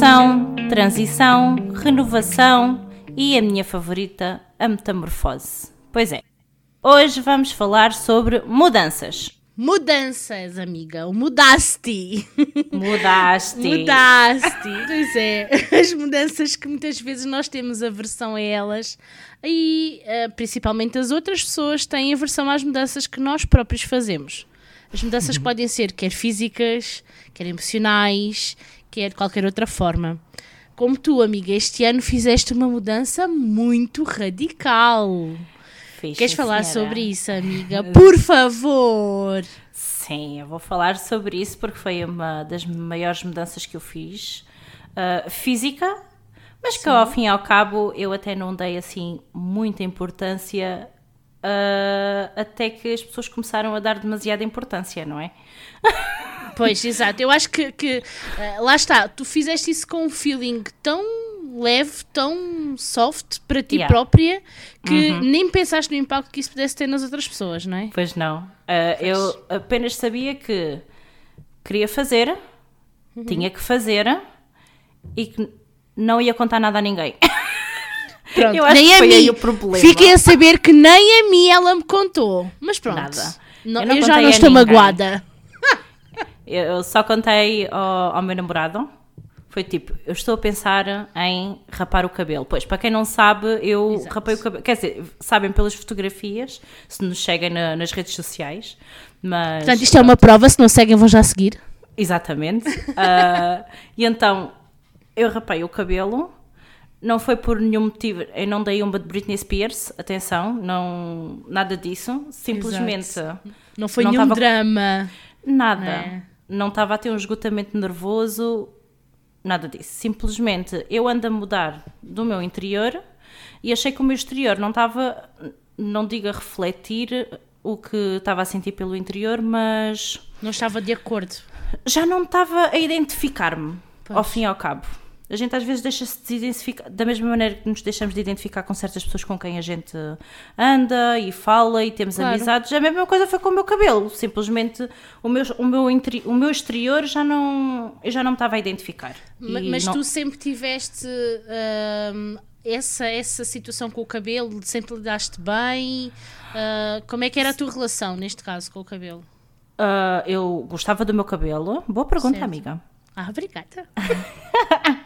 Evolução, transição, renovação e a minha favorita, a metamorfose. Pois é, hoje vamos falar sobre mudanças. Mudanças, amiga. O mudaste. Mudaste. Mudaste. Pois é. As mudanças que muitas vezes nós temos aversão a elas e uh, principalmente as outras pessoas têm aversão às mudanças que nós próprios fazemos. As mudanças Uhum. podem ser quer físicas, quer emocionais, quer de qualquer outra forma. Como tu, amiga, este ano fizeste uma mudança muito radical. Fiz, Queres falar senhora. sobre isso, amiga? Por favor! Sim, eu vou falar sobre isso porque foi uma das maiores mudanças que eu fiz. uh, física, mas que ao fim e ao cabo eu até não dei assim muita importância uh, até que as pessoas começaram a dar demasiada importância, não é? Pois, exato. Eu acho que, que, eh, lá está, tu fizeste isso com um feeling tão leve, tão soft para ti Yeah. própria que nem pensaste no impacto que isso pudesse ter nas outras pessoas, não é? Pois não. Uh, eu apenas sabia que queria fazer, tinha que fazer e que não ia contar nada a ninguém. Pronto, Eu acho nem que a foi mim. aí o problema. Fiquem a saber que nem a mim ela me contou. Mas pronto. Nada. Não- Eu eu não já contei não a estou ninguém. magoada. Eu só contei ao, ao meu namorado. Foi tipo, eu estou a pensar em rapar o cabelo. Pois, para quem não sabe, eu Exato. rapei o cabelo. Quer dizer, sabem pelas fotografias, se nos seguem na- nas redes sociais. Mas. Portanto, isto é uma prova. Se não seguem, vão já seguir. Exatamente. Ah, e então, eu rapei o cabelo. Não foi por nenhum motivo. Eu não dei uma de Britney Spears, atenção, não, nada disso. Simplesmente Não foi Não nenhum tava- drama. nada. É. Não estava a ter um esgotamento nervoso, nada disso. Simplesmente eu ando a mudar do meu interior e achei que o meu exterior não estava, não digo a refletir o que estava a sentir pelo interior, mas Não estava de acordo. já não estava a identificar-me, ao fim e ao cabo. A gente às vezes deixa-se de identificar, da mesma maneira que nos deixamos de identificar com certas pessoas com quem a gente anda e fala e temos Claro. amizades, a mesma coisa foi com o meu cabelo. Simplesmente o meu, o meu, interi- o meu exterior já não, eu já não me estava a identificar. Ma- E Mas não- tu sempre tiveste hum, essa, essa situação com o cabelo, sempre lidaste bem. Ah, como é que era a tua relação, neste caso, com o cabelo? Ah, eu gostava do meu cabelo. Boa pergunta, Certo. amiga. Ah, obrigada.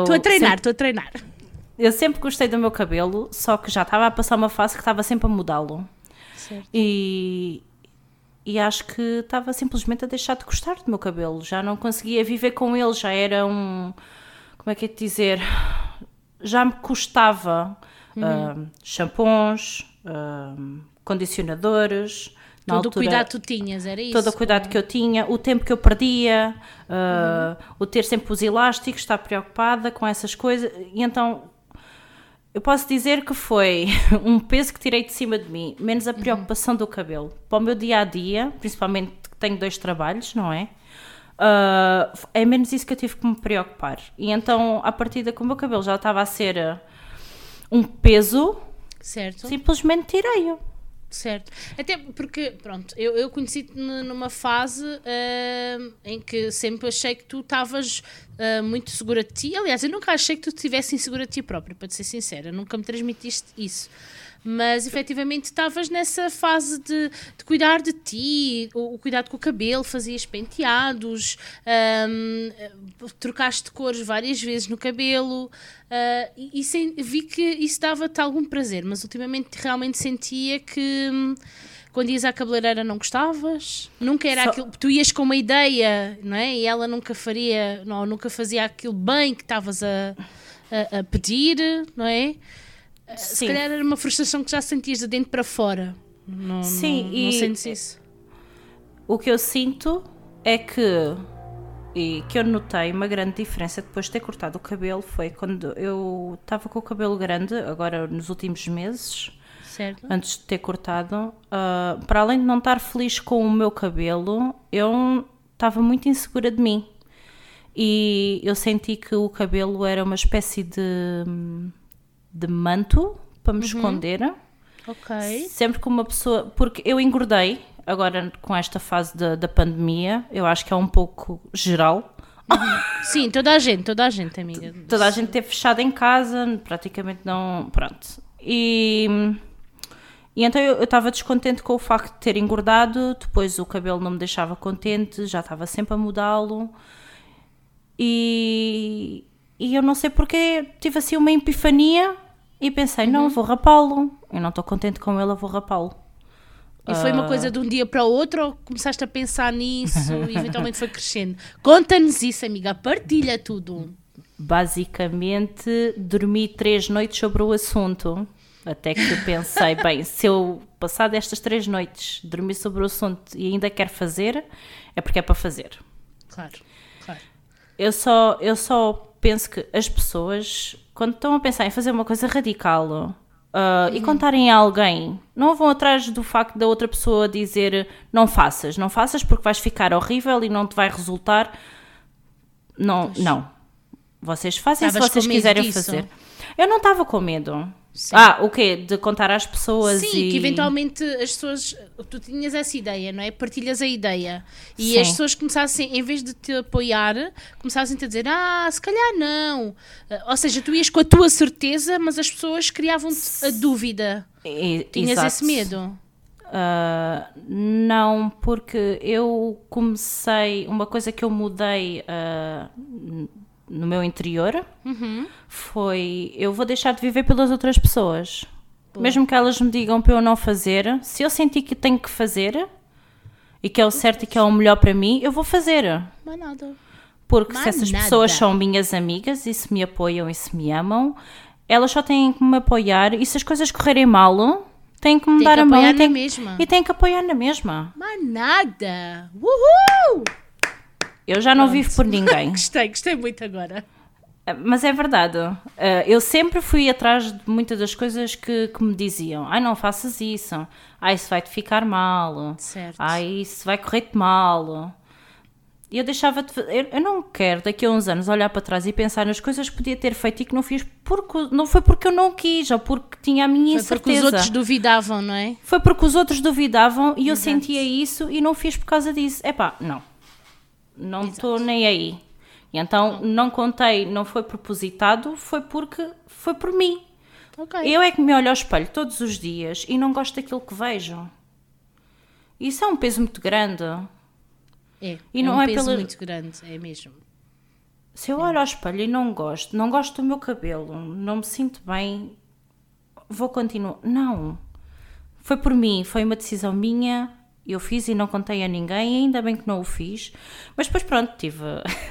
Estou a treinar, sempre- estou a treinar. eu sempre gostei do meu cabelo, só que já estava a passar uma fase que estava sempre a mudá-lo. E, e acho que estava simplesmente a deixar de gostar do meu cabelo. Já não conseguia viver com ele, já era um. Como é que é de dizer? Já me custava ah, shampoos, ah, condicionadores. Na Todo o altura- cuidado que tu tinhas, era isso? todo o cuidado que eu tinha, o tempo que eu perdia, uh, o ter sempre os elásticos, estar preocupada com essas coisas. E então eu posso dizer que foi um peso que tirei de cima de mim, menos a preocupação do cabelo. Para o meu dia a dia, principalmente que tenho dois trabalhos, não é? Uh, é menos isso que eu tive que me preocupar. E então, a partir da que o meu cabelo já estava a ser uh, um peso, Certo. simplesmente tirei-o. Certo. Até porque, pronto, eu, eu conheci-te numa fase ah, em que sempre achei que tu estavas ah, muito segura de ti. Aliás, eu nunca achei que tu estivesse insegura de ti própria, para te ser sincera. Nunca me transmitiste isso. Mas efetivamente estavas nessa fase de, de cuidar de ti, o, o cuidado com o cabelo, fazias penteados, ahm, trocaste cores várias vezes no cabelo ah, e, e sem- vi que isso dava-te algum prazer, mas ultimamente realmente sentia que hum, quando ias à cabeleireira não gostavas, nunca era Só- aquilo, tu ias com uma ideia, não é? E ela nunca faria, não, nunca fazia aquilo bem que estavas a, a, a pedir, não é? Se Sim. calhar era uma frustração que já sentias de dentro para fora. Não, Sim, não, e- não sentes isso. O que eu sinto é que e que eu notei uma grande diferença depois de ter cortado o cabelo foi quando eu estava com o cabelo grande, agora nos últimos meses, Certo? antes de ter cortado, ah, para além de não estar feliz com o meu cabelo, eu estava muito insegura de mim. E eu senti que o cabelo era uma espécie de, de manto para me esconder. Ok. Sempre que uma pessoa. Porque eu engordei, agora com esta fase da, da pandemia, eu acho que é um pouco geral Sim, toda a gente, toda a gente, amiga. Toda a gente teve fechado em casa, praticamente não. Pronto. E. E então eu estava descontente com o facto de ter engordado, depois o cabelo não me deixava contente, já estava sempre a mudá-lo. E, e eu não sei porque tive assim uma epifania e pensei, não, vou rapá-lo. Eu não estou contente com ele, eu vou rapá-lo. E foi uma coisa de um dia para o outro ou começaste a pensar nisso e eventualmente foi crescendo? Conta-nos isso, amiga, partilha tudo. Basicamente, dormi três noites sobre o assunto. Até que eu pensei, bem, se eu passar destas três noites dormir sobre o assunto e ainda quero fazer, é porque é para fazer. Claro, claro. Eu só, eu só penso que as pessoas, quando estão a pensar em fazer uma coisa radical uh, e contarem a alguém, não vão atrás do facto da outra pessoa dizer não faças, não faças porque vais ficar horrível e não te vai resultar. Não, não. Vocês fazem Estavas se vocês quiserem disso? fazer. Eu não estava com medo. Sim. Ah, o quê? De contar às pessoas Sim, e... que eventualmente as pessoas. Tu tinhas essa ideia, não é? Partilhas a ideia. E Sim. as pessoas começassem, em vez de te apoiar, começassem a dizer: Ah, se calhar não. Ah, Ou seja, tu ias com a tua certeza, mas as pessoas criavam-te a dúvida. E- Tinhas exato. esse medo. Ah, não, porque eu comecei. Uma coisa que eu mudei n- no meu interior Uhum. foi: eu vou deixar de viver pelas outras pessoas. Mesmo que elas me digam para eu não fazer, se eu sentir que tenho que fazer e que é o certo e que é o melhor para mim, eu vou fazer. Mas nada. Porque Mas se essas nada. pessoas são minhas amigas e se me apoiam e se me amam, elas só têm que me apoiar e se as coisas correrem mal, têm que me Tem dar que a mão e mesma. e têm que apoiar na mesma. Mas nada. Uhul! Eu já não vivo por ninguém. Gostei, gostei muito agora. Mas é verdade. Uh, Eu sempre fui atrás de muitas das coisas que, que me diziam. Ai, não faças isso. Ai, isso vai-te ficar mal. Certo. Ai, isso vai correr-te mal. E eu deixava de. Eu, eu não quero daqui a uns anos olhar para trás e pensar nas coisas que podia ter feito e que não fiz porque não foi porque eu não quis ou porque tinha a minha Foi porque incerteza. os outros duvidavam, não é? Foi porque os outros duvidavam e eu Exato. sentia isso e não fiz por causa disso. Epá, não. Não estou nem aí. E então não contei, não foi propositado, foi porque foi por mim. Ok. Eu é que me olho ao espelho todos os dias e não gosto daquilo que vejo. Isso é um peso muito grande. É, E é não um é peso pela- muito grande, é mesmo. Se eu olho ao espelho e não gosto, não gosto do meu cabelo, não me sinto bem, vou continuar. Não. Foi por mim, foi uma decisão minha, eu fiz e não contei a ninguém, ainda bem que não o fiz. Mas depois, pronto, tive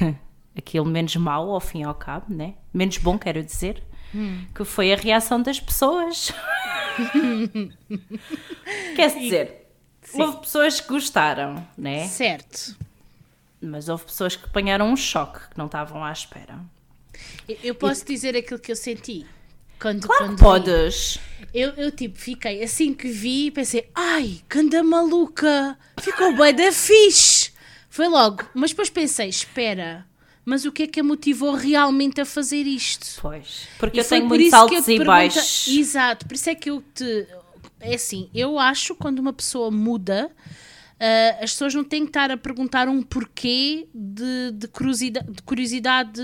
aquilo menos mau ao fim e ao cabo, né? Menos bom, quero dizer, que foi a reação das pessoas. Quer dizer, houve pessoas que gostaram, né? Certo. Mas houve pessoas que apanharam um choque, que não estavam à espera. Eu, eu posso dizer aquilo que eu senti. Quando, Claro quando que podes. Eu, eu, tipo, fiquei assim que vi, pensei, ai, canda maluca, ficou bué da fixe. Foi logo. Mas depois pensei, espera, mas o que é que a motivou realmente a fazer isto? Pois. Porque E eu tenho muitos altos te e baixos. Exato, por isso é que eu te. É assim, eu acho quando uma pessoa muda, ah, as pessoas não têm que estar a perguntar um porquê de, de curiosidade, de curiosidade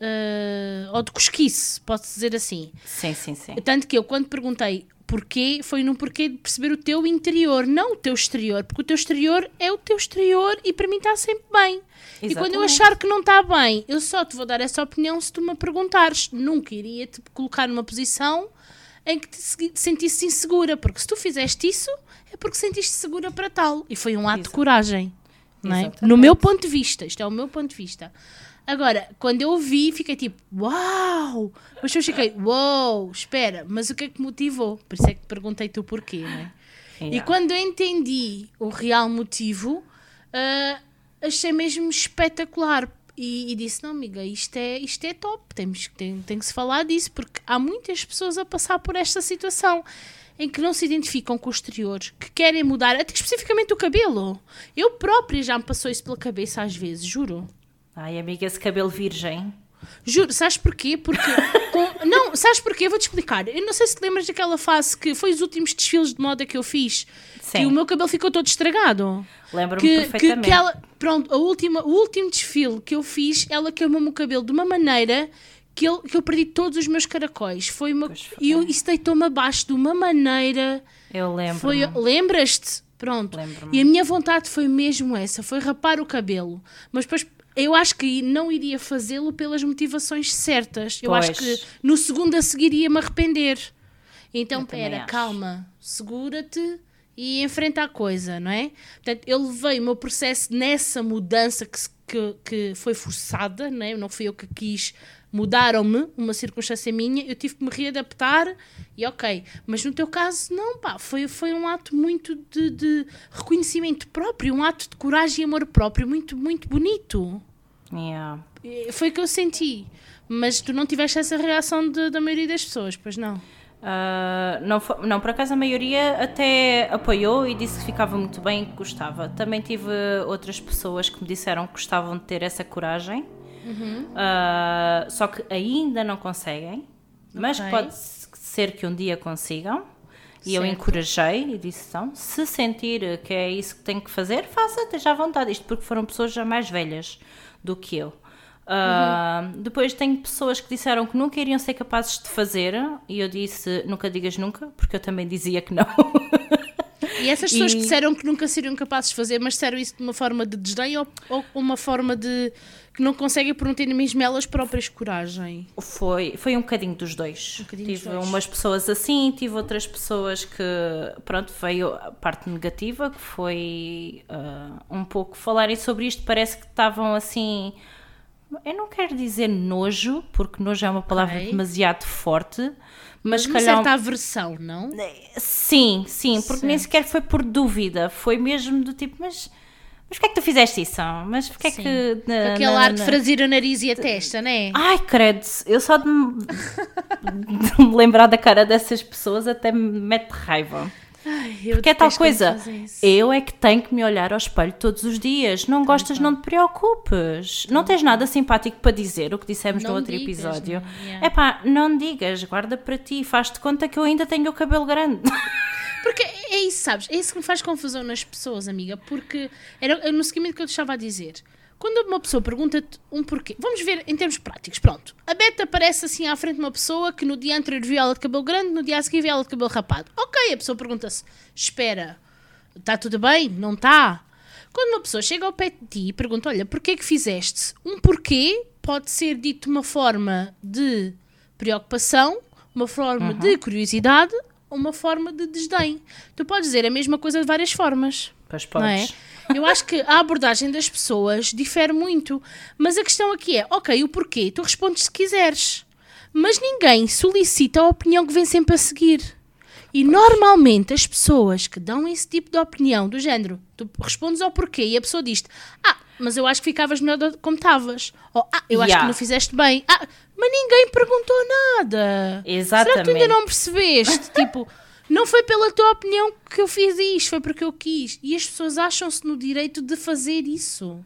ah, ou de cosquice, posso dizer assim. Sim, sim, sim. Tanto que eu, quando perguntei porquê, foi num porquê de perceber o teu interior, não o teu exterior, porque o teu exterior é o teu exterior e para mim está sempre bem. E quando eu Exatamente. achar que não está bem, eu só te vou dar essa opinião se tu me perguntares. Nunca iria te colocar numa posição em que te sentisse insegura, porque se tu fizeste isso, é porque sentiste segura para tal. E foi um ato de Exato. coragem. Não é? No meu ponto de vista, isto é o meu ponto de vista. Agora, quando eu vi, fiquei tipo, uau! Mas depois fiquei, uau, espera, mas o que é que motivou? Por isso é que perguntei-te o porquê, não é? E Yeah. quando eu entendi o real motivo, ah, achei mesmo espetacular. E, e disse: Não, amiga, isto é, isto é top, temos, tem, tem que se falar disso, porque há muitas pessoas a passar por esta situação em que não se identificam com o exterior, que querem mudar, até especificamente o cabelo. Eu própria já me passou isso pela cabeça às vezes, juro. Ai, amiga, esse cabelo virgem. Juro, sabes porquê? Porque. com- não, sabes porquê? Vou-te explicar. Eu não sei se te lembras daquela fase que foi os últimos desfiles de moda que eu fiz, que Sim. o meu cabelo ficou todo estragado. Lembro-me Que, que, perfeitamente. que ela. pronto, a última, o último desfile que eu fiz, ela queimou-me o cabelo de uma maneira que eu, que eu perdi todos os meus caracóis. Foi uma, foi. e eu, isso deitou-me abaixo de uma maneira. Eu lembro. Foi, lembras-te? Pronto. Lembro-me. E a minha vontade foi mesmo essa, foi rapar o cabelo. Mas depois eu acho que não iria fazê-lo pelas motivações certas. Eu acho Pois. que no segundo a seguir ia me arrepender. Então, Eu pera, acho. calma, segura-te e enfrenta a coisa, não é? Portanto, eu levei o meu processo nessa mudança que, que, que foi forçada, não é? Não fui eu que quis, mudaram-me, uma circunstância minha, eu tive que me readaptar e ok. Mas no teu caso, não, pá, foi, foi um ato muito de, de reconhecimento próprio, um ato de coragem e amor próprio, muito, muito bonito. Yeah. Foi o que eu senti. Mas tu não tiveste essa reação de- da maioria das pessoas, pois não? Ah, não, fo- não, por acaso a maioria até apoiou e disse que ficava muito bem e que gostava. Também tive outras pessoas que me disseram que gostavam de ter essa coragem, Uhum. Ah, só que ainda não conseguem, mas Ok. pode ser que um dia consigam. E eu Certo. encorajei e disse: então, se sentir que é isso que tenho que fazer, faça, esteja à vontade. Isto porque foram pessoas já mais velhas do que eu. Ah, Depois tenho pessoas que disseram que nunca iriam ser capazes de fazer, e eu disse: nunca digas nunca, porque eu também dizia que não. E essas pessoas E- que disseram que nunca seriam capazes de fazer, mas disseram isso de uma forma de desdém ou, ou uma forma de que não conseguem por não terem mesmo elas próprias coragem? Foi, foi um bocadinho dos dois. bocadinho dos tive dois. umas pessoas assim, tive outras pessoas que, pronto, veio a parte negativa, que foi ah, um pouco falarem sobre isto, parece que estavam assim. Eu não quero dizer nojo, porque nojo é uma palavra Ok. demasiado forte, mas se Uma calhar. certa aversão, não? Sim, sim, porque nem Certo. sequer foi por dúvida, foi mesmo do tipo, mas. Mas porquê é que tu fizeste isso? Mas porquê é Sim. que. na- Aquele na- ar de franzir o nariz e a testa, não é? Ai, credo, eu só de me, de me lembrar da cara dessas pessoas até me mete raiva. Ai, eu Porque é tal coisa, eu é que tenho que me olhar ao espelho todos os dias. Não gostas, não te preocupes. Não tens nada simpático para dizer, o que dissemos no Não outro digas, episódio. não, yeah. É pá, não digas, guarda para ti, faz-te conta que eu ainda tenho o cabelo grande. Porque é isso, sabes? É isso que me faz confusão nas pessoas, amiga. Porque era no seguimento que eu te estava a dizer. Quando uma pessoa pergunta-te um porquê, vamos ver em termos práticos. Pronto, a Beta aparece assim à frente de uma pessoa que no dia anterior viu ela de cabelo grande, no dia a seguir viu ela de cabelo rapado. Ok, a pessoa pergunta-se: Espera, está tudo bem? Não está? Quando uma pessoa chega ao pé de ti e pergunta: Olha, porquê que fizeste? Um porquê pode ser dito de uma forma de preocupação, uma forma de curiosidade uma forma de desdém. Tu podes dizer a mesma coisa de várias formas. Pois é? podes. Eu acho que a abordagem das pessoas difere muito, mas a questão aqui é, ok, o porquê? Tu respondes se quiseres, mas ninguém solicita a opinião que vem sempre a seguir. E normalmente as pessoas que dão esse tipo de opinião, do género, tu respondes ao porquê e a pessoa diz ah, mas eu acho que ficavas melhor como estavas. Ou, ah, eu acho Yeah. que não fizeste bem. Ah, mas ninguém perguntou nada. Será que tu ainda Exatamente. não percebeste? tipo, não foi pela tua opinião que eu fiz isto, foi porque eu quis. E as pessoas acham-se no direito de fazer isso.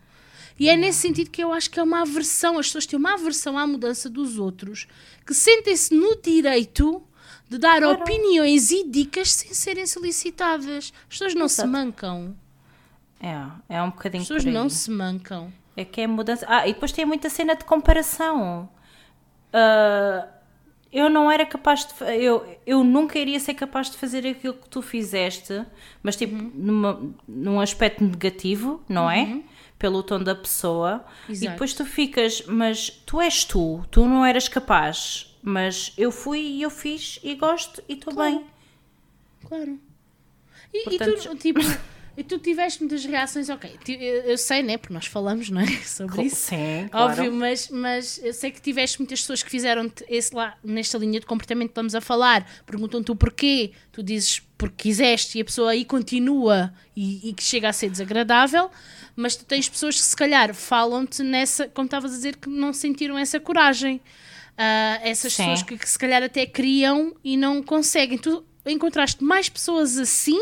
E é nesse sentido que eu acho que é uma aversão. As pessoas têm uma aversão à mudança dos outros que sentem-se no direito de dar opiniões e dicas sem serem solicitadas. As pessoas não se Exato. mancam. É, é um bocadinho As pessoas não se mancam. É que é mudança. Ah, e depois tem muita cena de comparação. Ah, eu não era capaz de. Eu, eu nunca iria ser capaz de fazer aquilo que tu fizeste, mas tipo, Uhum. numa, num aspecto negativo, não é? Pelo tom da pessoa. E Exato. depois tu ficas, mas tu és tu, tu não eras capaz. Mas eu fui e eu fiz e gosto e estou bem. Claro. E, Portanto, e tu, tipo, e tu tiveste muitas reações, ok. Eu, sei, né? Porque nós falamos, não é? Sobre isso. Sim, claro. Óbvio, mas, mas eu sei que tiveste muitas pessoas que fizeram esse lá, nesta linha de comportamento que estamos a falar, perguntam-te o porquê, tu dizes porque quiseste e a pessoa aí continua e, e que chega a ser desagradável, mas tu tens pessoas que se calhar falam-te nessa, como estavas a dizer, que não sentiram essa coragem. Ah, essas Sim. pessoas que, que se calhar até criam e não conseguem. Tu encontraste mais pessoas assim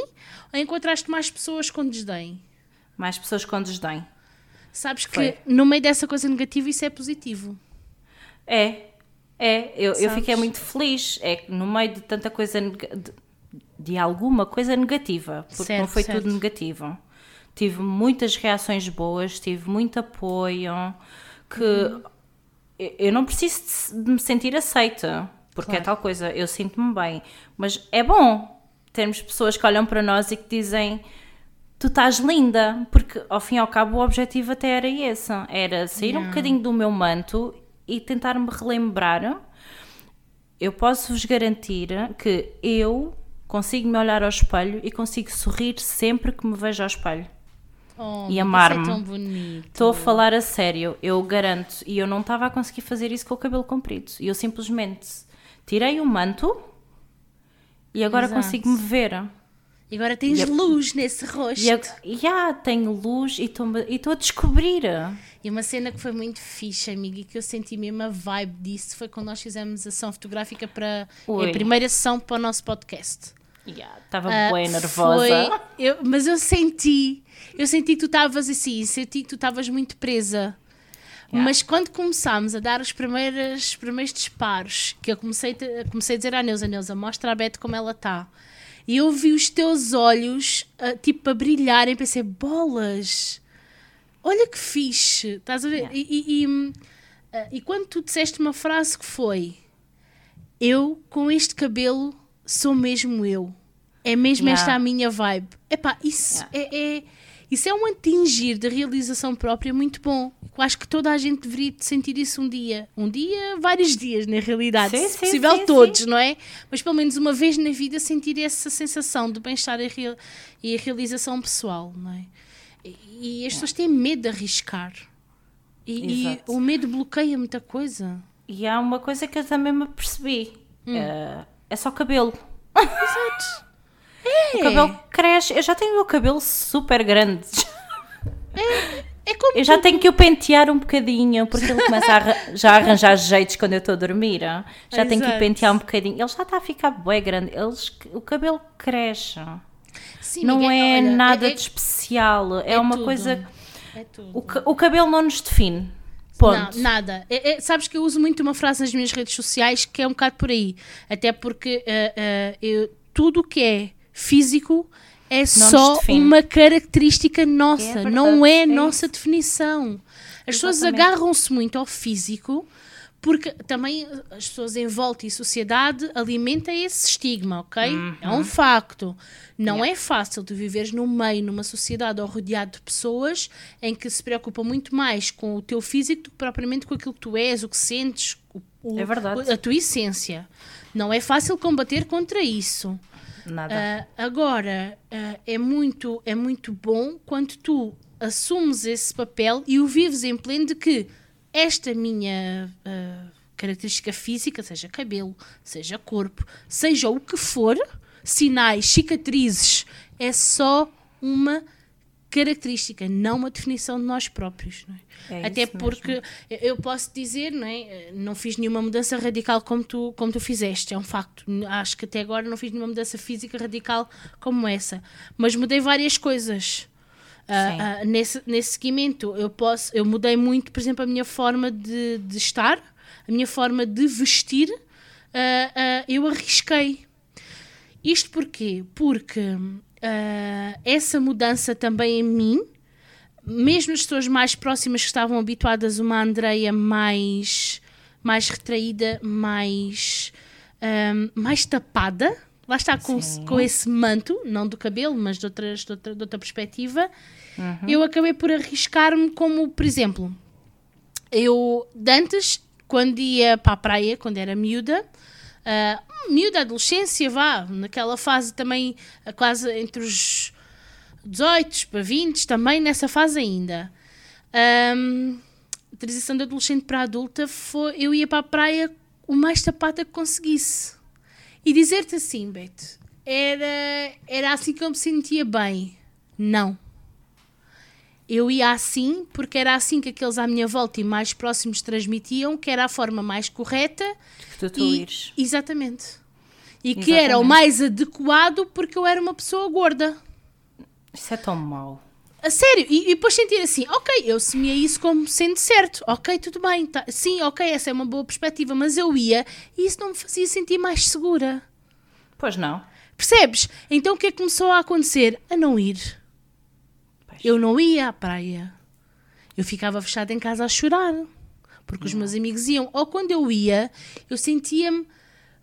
encontraste mais pessoas com desdém? Mais pessoas com desdém. Sabes que Foi. no meio dessa coisa negativa isso é positivo. É, é, eu, eu fiquei muito feliz. É que no meio de tanta coisa, de, de alguma coisa negativa, porque Certo, não foi certo. tudo negativo. tive muitas reações boas, tive muito apoio, que uhum. eu não preciso de me sentir aceita, porque é claro. é tal coisa, eu sinto-me bem, mas é bom termos pessoas que olham para nós e que dizem tu estás linda, porque ao fim e ao cabo o objetivo até era esse, era sair yeah. um bocadinho do meu manto e tentar me relembrar. Eu posso vos garantir que eu consigo me olhar ao espelho e consigo sorrir sempre que me vejo ao espelho. Oh, e amar-me. É Estou a falar a sério, eu garanto. E eu não estava a conseguir fazer isso com o cabelo comprido. E eu simplesmente tirei o manto e agora consigo me ver. E agora tens e luz nesse rosto. E já tenho luz e estou a descobrir. E uma cena que foi muito fixe, amiga, e que eu senti mesmo a vibe disso foi quando nós fizemos a sessão fotográfica para a primeira sessão para o nosso podcast. Estava yeah, uh, bem nervosa. Foi, eu, mas eu senti, eu senti que tu estavas assim, senti que tu estavas muito presa. Yeah. Mas quando começámos a dar os primeiros, os primeiros disparos, que eu comecei, comecei a dizer à Neuza, Neuza, mostra a Beth como ela está. E eu vi os teus olhos, uh, tipo, a brilharem, pensei, bolas, olha que fixe, estás a ver? Yeah. E, e, e, uh, e quando tu disseste uma frase que foi, eu com este cabelo sou mesmo eu. É mesmo yeah. esta a minha vibe. Epá, isso yeah. é, é, isso é um atingir da realização própria muito bom. Eu acho que toda a gente deveria sentir isso um dia. Um dia, vários dias, na realidade. Sim, se sim, possível, sim, todos, não é? Mas pelo menos uma vez na vida sentir essa sensação de bem-estar e, real, e a realização pessoal, não é? E, as pessoas têm medo de arriscar. E, e, o medo bloqueia muita coisa. E há uma coisa que eu também me percebi. Hum. Uh, é só cabelo. Exato. É. O cabelo cresce. Eu já tenho o meu cabelo super grande. É, é como eu já tenho que o pentear um bocadinho, porque ele começa a já a arranjar jeitos quando eu estou a dormir. Já Exato. tenho que o pentear um bocadinho. Ele já está a ficar bem grande. Eles, o cabelo cresce. Sim, não é olha, nada é, de especial. É, é uma tudo. coisa. É o, o cabelo não nos define. Ponto. Não, nada. É, é, sabes que eu uso muito uma frase nas minhas redes sociais que é um bocado por aí. Até porque uh, uh, eu, tudo o que é físico é não só uma característica nossa, é não é, é nossa definição. As pessoas agarram-se muito ao físico porque também as pessoas em volta e sociedade alimentam esse estigma, ok? Uhum. É um facto. Não yeah. é fácil tu viveres no meio, numa sociedade ou rodeado de pessoas em que se preocupa muito mais com o teu físico do que propriamente com aquilo que tu és, o que sentes, o, é verdade. a tua essência. Não é fácil combater contra isso. Nada. Uh, agora, uh, é, muito, é muito bom quando tu assumes esse papel e o vives em pleno de que esta minha uh, característica física, seja cabelo, seja corpo, seja o que for, sinais, cicatrizes, é só uma característica, não uma definição de nós próprios. É? É Até porque mesmo. eu posso dizer, não, é? não fiz nenhuma mudança radical como tu, como tu fizeste, é um facto. Acho que até agora não fiz nenhuma mudança física radical como essa, mas mudei várias coisas. Uh, uh, nesse, nesse seguimento, eu posso, eu mudei muito, por exemplo, a minha forma de, de estar, a minha forma de vestir, uh, eu arrisquei. Isto porquê? Porque essa mudança também em mim, mesmo as pessoas mais próximas que estavam habituadas a uma Andreia mais, mais retraída, mais, mais tapada, lá está com, com esse manto, não do cabelo, mas de, outras, de, outra, de outra perspectiva, uhum. eu acabei por arriscar-me como, por exemplo, eu antes, quando ia para a praia, quando era miúda, uh, miúda, adolescência, vá, naquela fase também, quase entre os 18 para 20, também nessa fase ainda. Um, a transição de adolescente para adulta foi, eu ia para a praia o mais tapata que conseguisse e dizer-te assim, Beto, era, era assim que eu me sentia bem. Não. Eu ia assim porque era assim que aqueles à minha volta e mais próximos transmitiam que era a forma mais correta. E, ires. Exatamente. E exatamente. que era o mais adequado porque eu era uma pessoa gorda. Isso é tão mau. A sério, e, e depois sentir assim, ok, eu assumia isso como sendo certo, ok, tudo bem, tá, sim, ok, essa é uma boa perspectiva, mas eu ia e isso não me fazia sentir mais segura. Pois não. Percebes? Então o que é que começou a acontecer? A não ir. Eu não ia à praia. Eu ficava fechada em casa a chorar. Porque os meus amigos iam. Ou quando eu ia, eu sentia-me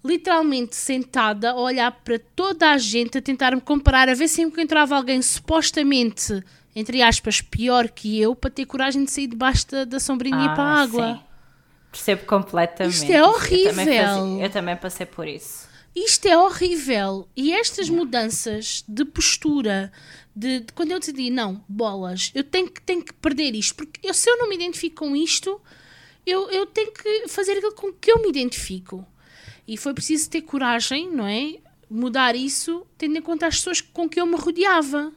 literalmente sentada a olhar para toda a gente, a tentar me comparar, a ver se encontrava alguém supostamente, entre aspas, pior que eu, para ter coragem de sair debaixo da, da sombrinha e ir para a Ah, água. sim. Percebo completamente. Isto é Eu também, horrível. fazia- eu também passei por isso. Isto é horrível. E estas mudanças de postura, de, de quando eu decidi, não, bolas, eu tenho que, tenho que perder isto, porque eu, se eu não me identifico com isto, eu, eu tenho que fazer aquilo com que eu me identifico. E foi preciso ter coragem, não é? Mudar isso, tendo em conta as pessoas com que eu me rodeava.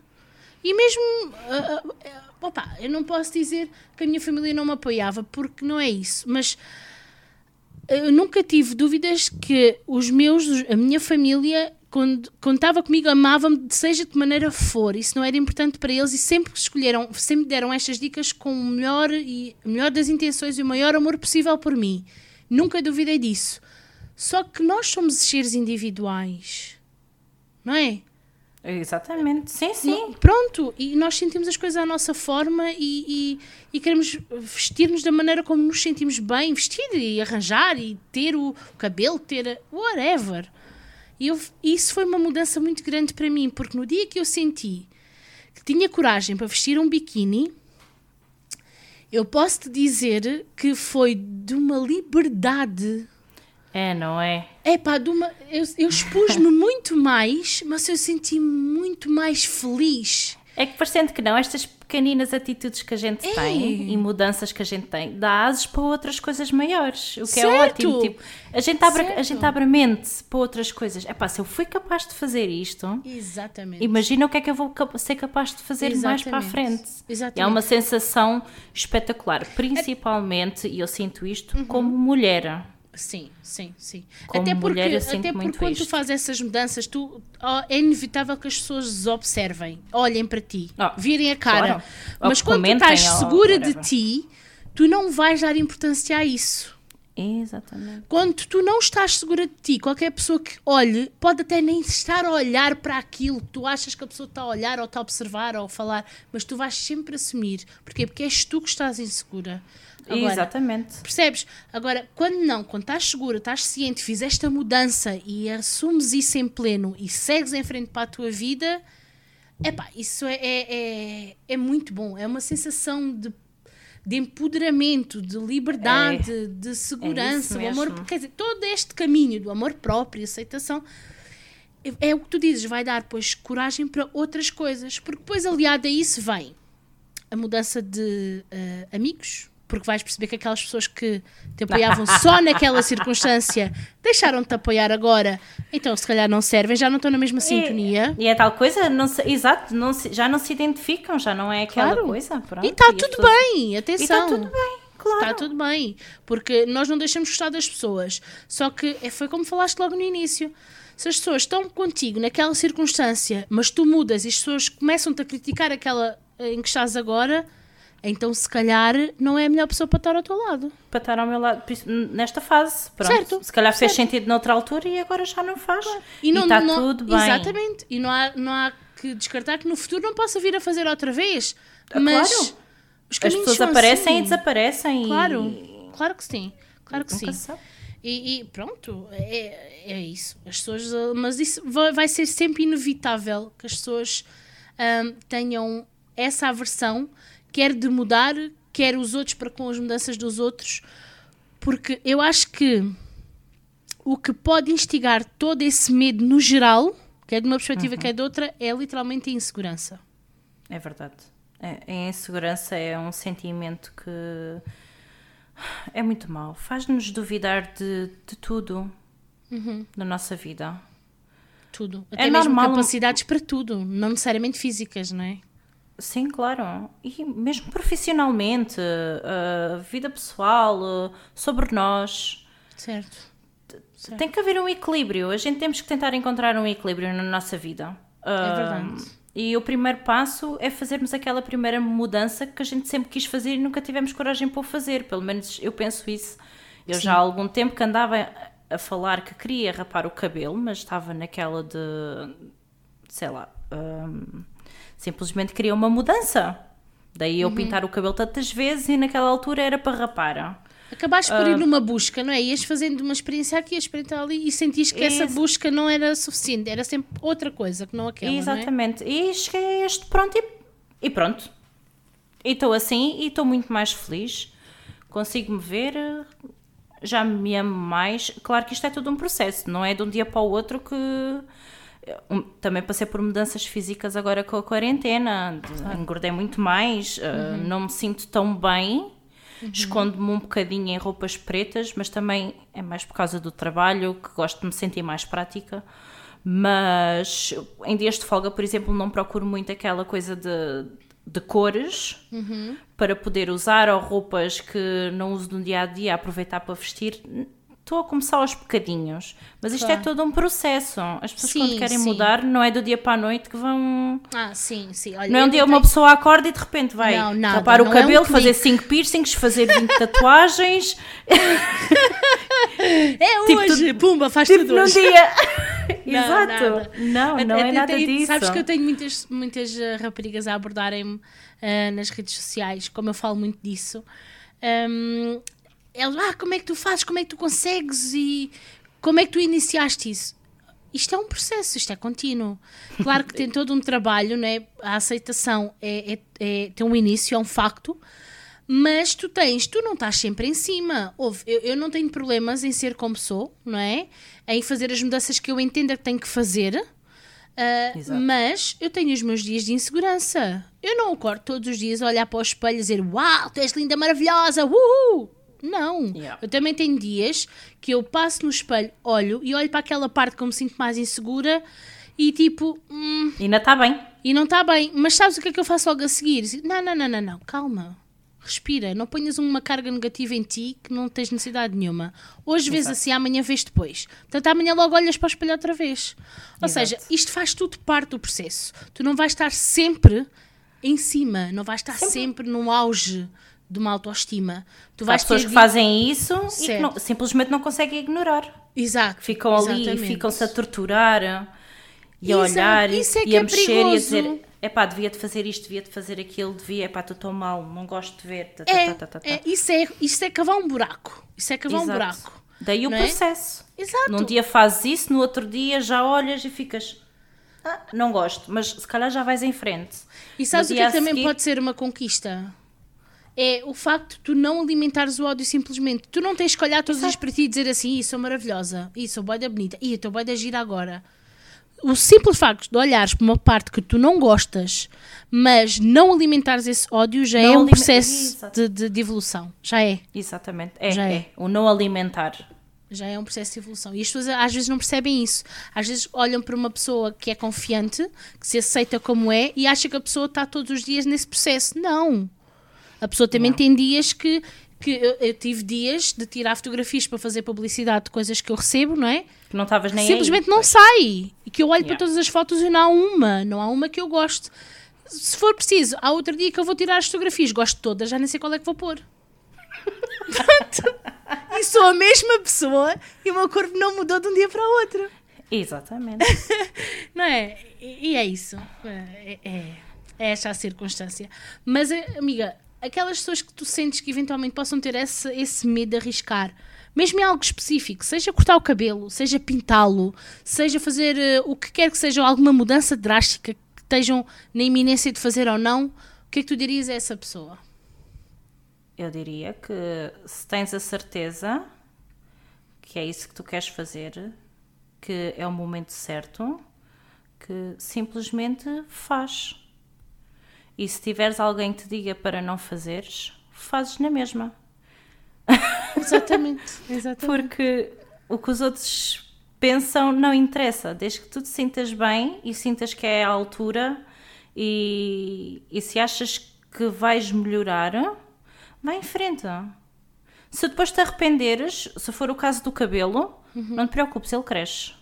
E mesmo. ah, ah, ah, opa, eu não posso dizer que a minha família não me apoiava, porque não é isso. Mas eu nunca tive dúvidas que os meus, a minha família, quando, estava comigo, amava-me, seja de que maneira for. Isso não era importante para eles e sempre escolheram, sempre deram estas dicas com o melhor, e, o melhor das intenções e o maior amor possível por mim. Nunca duvidei disso. Só que nós somos seres individuais, não é? Exatamente. Sim, sim. Não- pronto, e nós sentimos as coisas à nossa forma e, e, e queremos vestir-nos da maneira como nos sentimos bem, vestir e arranjar e ter o cabelo, ter a- whatever. E eu- isso foi uma mudança muito grande para mim, porque no dia que eu senti que tinha coragem para vestir um biquíni, eu posso te dizer que foi de uma liberdade É, não é? é pá, de uma, eu, eu expus-me muito mais, mas eu senti muito mais feliz. É que parecendo que não, estas pequeninas atitudes que a gente É. tem e mudanças que a gente tem dá asas para outras coisas maiores, o que Certo. é ótimo. Tipo, a, gente abre, a gente abre a mente para outras coisas. É pá, se eu fui capaz de fazer isto, Exatamente. imagina o que é que eu vou ser capaz de fazer mais para a Exatamente. frente. Exatamente. E é uma sensação espetacular, principalmente, e eu sinto isto Uhum. como mulher. Sim, sim, sim. Como até porque, até porque quando tu isto. fazes essas mudanças, tu, ó, é inevitável que as pessoas observem, olhem para ti, Ah, virem a cara. claro. Mas que quando tu estás segura de ti, tu não vais dar importância a isso. Exatamente. Quando tu não estás segura de ti, qualquer pessoa que olhe pode até nem estar a olhar para aquilo. Tu achas que a pessoa está a olhar ou está a observar ou a falar, mas tu vais sempre assumir. Porquê? Porque és tu que estás insegura. Agora, Exatamente. Percebes? Agora, quando não, quando estás segura, estás ciente, fizeste a mudança e assumes isso em pleno e segues em frente para a tua vida, epá, isso é, é, é, é muito bom. É uma sensação de, de empoderamento, de liberdade, de segurança, É isso o amor, quer dizer, todo este caminho do amor próprio, aceitação. é- É o que tu dizes, vai dar depois coragem para outras coisas, porque depois aliado a isso vem a mudança de eh, amigos, porque vais perceber que aquelas pessoas que te apoiavam só naquela circunstância deixaram-te apoiar agora, então se calhar não servem, já não estão na mesma sintonia. E é tal coisa, não se- exato, não se- já não se identificam, já não é aquela Claro. coisa. Pronto, E está tudo pessoas- bem, atenção. E está tudo bem, claro. Está tudo bem, porque nós não deixamos gostar das pessoas. Só que é- foi como falaste logo no início. Se as pessoas estão contigo naquela circunstância, mas tu mudas e as pessoas começam-te a criticar aquela eh, em que estás agora, então se calhar não é a melhor pessoa para estar ao teu lado. Para estar ao meu lado, nesta fase. Pronto. Certo, Se calhar fez certo. sentido noutra altura e agora já não faz. E, não, está não- tudo bem. Exatamente. E não há, não há que descartar que no futuro não possa vir a fazer outra vez. Ah, Mas claro. os As pessoas aparecem assim. e desaparecem. Claro, E... claro que sim. Claro que Nunca sim. E, e pronto, é, é isso. As pessoas, mas isso vai, vai ser sempre inevitável que as pessoas um, tenham essa aversão, quer de mudar, quer os outros para com as mudanças dos outros, porque eu acho que o que pode instigar todo esse medo no geral, quer de uma perspectiva, quer de outra, é literalmente a insegurança. É verdade. É, a insegurança é um sentimento que é muito mau. Faz-nos duvidar de, de tudo Uhum. na nossa vida. Tudo. É Até mesmo normal- capacidades para tudo, não necessariamente físicas, não é? Sim, claro. E mesmo profissionalmente, a vida pessoal, uh, sobre nós. Certo. Certo. Tem que haver um equilíbrio. A gente temos que tentar encontrar um equilíbrio na nossa vida. É verdade. E o primeiro passo é fazermos aquela primeira mudança que a gente sempre quis fazer e nunca tivemos coragem para o fazer. Pelo menos eu penso isso. Eu já há algum tempo que andava a- falar que queria rapar o cabelo, mas estava naquela de. sei lá. hum, Simplesmente queria uma mudança. Daí eu pintar o cabelo tantas vezes e naquela altura era para rapar. Acabaste por ir numa busca, não é? Ias fazendo uma experiência aqui, a experiência ali e sentiste que essa busca não era suficiente, era sempre outra coisa que não aquela, não é? Exatamente. E cheguei a este pronto e, e pronto. E estou assim e estou muito mais feliz. Consigo-me ver, já me amo mais. Claro que isto é todo um processo, não é de um dia para o outro que. Um, Também passei por mudanças físicas agora com a quarentena, de- engordei muito mais, eh, não me sinto tão bem, escondo-me um bocadinho em roupas pretas, mas também é mais por causa do trabalho, que gosto de me sentir mais prática. Mas em dias de folga, por exemplo, não procuro muito aquela coisa de, de cores para poder usar ou roupas que não uso no dia a dia, aproveitar para vestir. Estou a começar aos bocadinhos, mas isto é Claro. todo um processo. As pessoas, Sim, quando querem sim. mudar, não é do dia para a noite que vão. Ah, sim, sim. Olha, Não é um dia uma pessoa acorda e de repente vai Não, nada, rapar o não é um cabelo, fazer 5 piercings, fazer 20 tatuagens. É Tipo, hoje, pumba, faz tipo tudo num hoje. dia. Exato. nada. Não, não Até é nada tenho- disso. Sabes que eu tenho muitas, muitas eh, raparigas a abordarem-me eh, nas redes sociais, como eu falo muito disso. Hum, elas, ah, como é que tu fazes, como é que tu consegues e como é que tu iniciaste isso? Isto é um processo, isto é contínuo. Claro que tem todo um trabalho, não é? A aceitação é, é- é- tem um início, é um facto, mas tu tens, tu não estás sempre em cima. Ouve, eu, eu não tenho problemas em ser como sou, não é? Em fazer as mudanças que eu entenda que tenho que fazer. Exato. mas eu tenho os meus dias de insegurança. Eu não acordo todos os dias a olhar para o espelho e dizer Uau, tu és linda, maravilhosa, uhul! Não. Yeah. Eu também tenho dias que eu passo no espelho, olho e olho para aquela parte que eu me sinto mais insegura e tipo, hum, Ainda está bem. e não está bem. Mas sabes o que é que eu faço logo a seguir? Não, não, não, não, não. Calma. Respira. Não ponhas uma carga negativa em ti que não tens necessidade nenhuma. Hoje vês Exato. assim, amanhã vês depois. Portanto, amanhã logo olhas para o espelho outra vez. Ou Exato. seja, isto faz tudo parte do processo. Tu não vais estar sempre em cima. Não vais estar sempre, no auge de uma autoestima. Tu Há vais pessoas ter que fazem isso e que Certo. não- simplesmente não conseguem ignorar. Exato. Ficam ali e exatamente. ficam-se a torturar e a Isso é- olhar e- isso é e a é mexer e a perigoso. dizer epá, devia-te fazer isto, devia-te fazer aquilo, devia, epá, tu estou mal, não gosto de ver. É, é, isso, é, isso é cavar um buraco. Isso é cavar um Exato. buraco. Daí o é? processo. Exato. Num dia fazes isso, no outro dia já olhas e ficas. "Ah, não gosto, mas se calhar já vais em frente. E sabes o que é que também seguir- pode ser uma conquista? É o facto de tu não alimentares o ódio simplesmente. Tu não tens que olhar todos os dias para ti e dizer assim: Ih, sou maravilhosa, Ih, sou boida bonita, Ih, estou boida gira agora. O simples facto de olhares para uma parte que tu não gostas, mas não alimentares esse ódio, já Não é um processo de, de- de evolução. Já é. Exatamente. É, Já é. é. O não alimentar. Já é um processo de evolução. E as pessoas às vezes não percebem isso. Às vezes olham para uma pessoa que é confiante, que se aceita como é, e acha que a pessoa está todos os dias nesse processo. Não. A pessoa também Não. tem dias que. que eu, eu tive dias de tirar fotografias para fazer publicidade de coisas que eu recebo, não é? Que não estavas nem Simplesmente aí. não sai. E que eu olho para Yeah. todas as fotos e não há uma. Não há uma que eu goste. Se for preciso, há outro dia que eu vou tirar as fotografias. Gosto de todas, já nem sei qual é que vou pôr. Pronto. E sou a mesma pessoa e o meu corpo não mudou de um dia para o outro. Exatamente. Não é? E e é isso. É, é, é esta a circunstância. Mas, eh, amiga, aquelas pessoas que tu sentes que eventualmente possam ter esse, esse medo de arriscar, mesmo em algo específico, seja cortar o cabelo, seja pintá-lo, seja fazer eh, o que quer que seja alguma mudança drástica que estejam na iminência de fazer ou não, o que é que tu dirias a essa pessoa? Eu diria que se tens a certeza que é isso que tu queres fazer, que é o momento certo, que simplesmente faz. E se tiveres alguém que te diga para não fazeres, fazes na mesma. Exatamente. Exatamente. Porque o que os outros pensam não interessa, desde que tu te sintas bem e sintas que é a altura e, e se achas que vais melhorar, vai em frente. Se depois te arrependeres, se for o caso do cabelo, não te preocupes, ele cresce.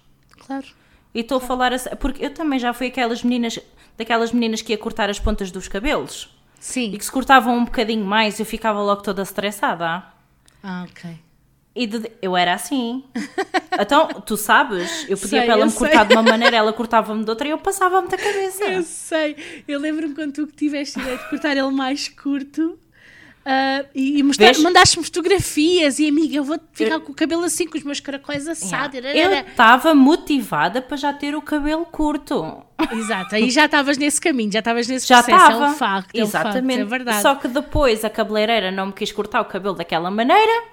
Claro. E estou a falar assim, porque eu também já fui aquelas meninas, daquelas meninas que ia cortar as pontas dos cabelos Sim. e que se cortavam um bocadinho mais eu ficava logo toda estressada. Ah, ok. E de- eu era assim. Então, tu sabes, eu pedia Sei, para ela me sei. cortar de uma maneira, ela cortava-me de outra e eu passava-me da cabeça. Eu sei. Eu lembro-me quando tu tiveste a ideia de cortar ele mais curto. Ah, e mostrar- mandaste-me fotografias e amiga, eu vou ficar Eu- com o cabelo assim, com os meus caracóis assados. Eu estava motivada para já ter o cabelo curto. Exato, aí já estavas nesse caminho, já estavas nesse Já processo, estava. é um facto, é um facto, Exatamente. é verdade. Só que depois a cabeleireira não me quis cortar o cabelo daquela maneira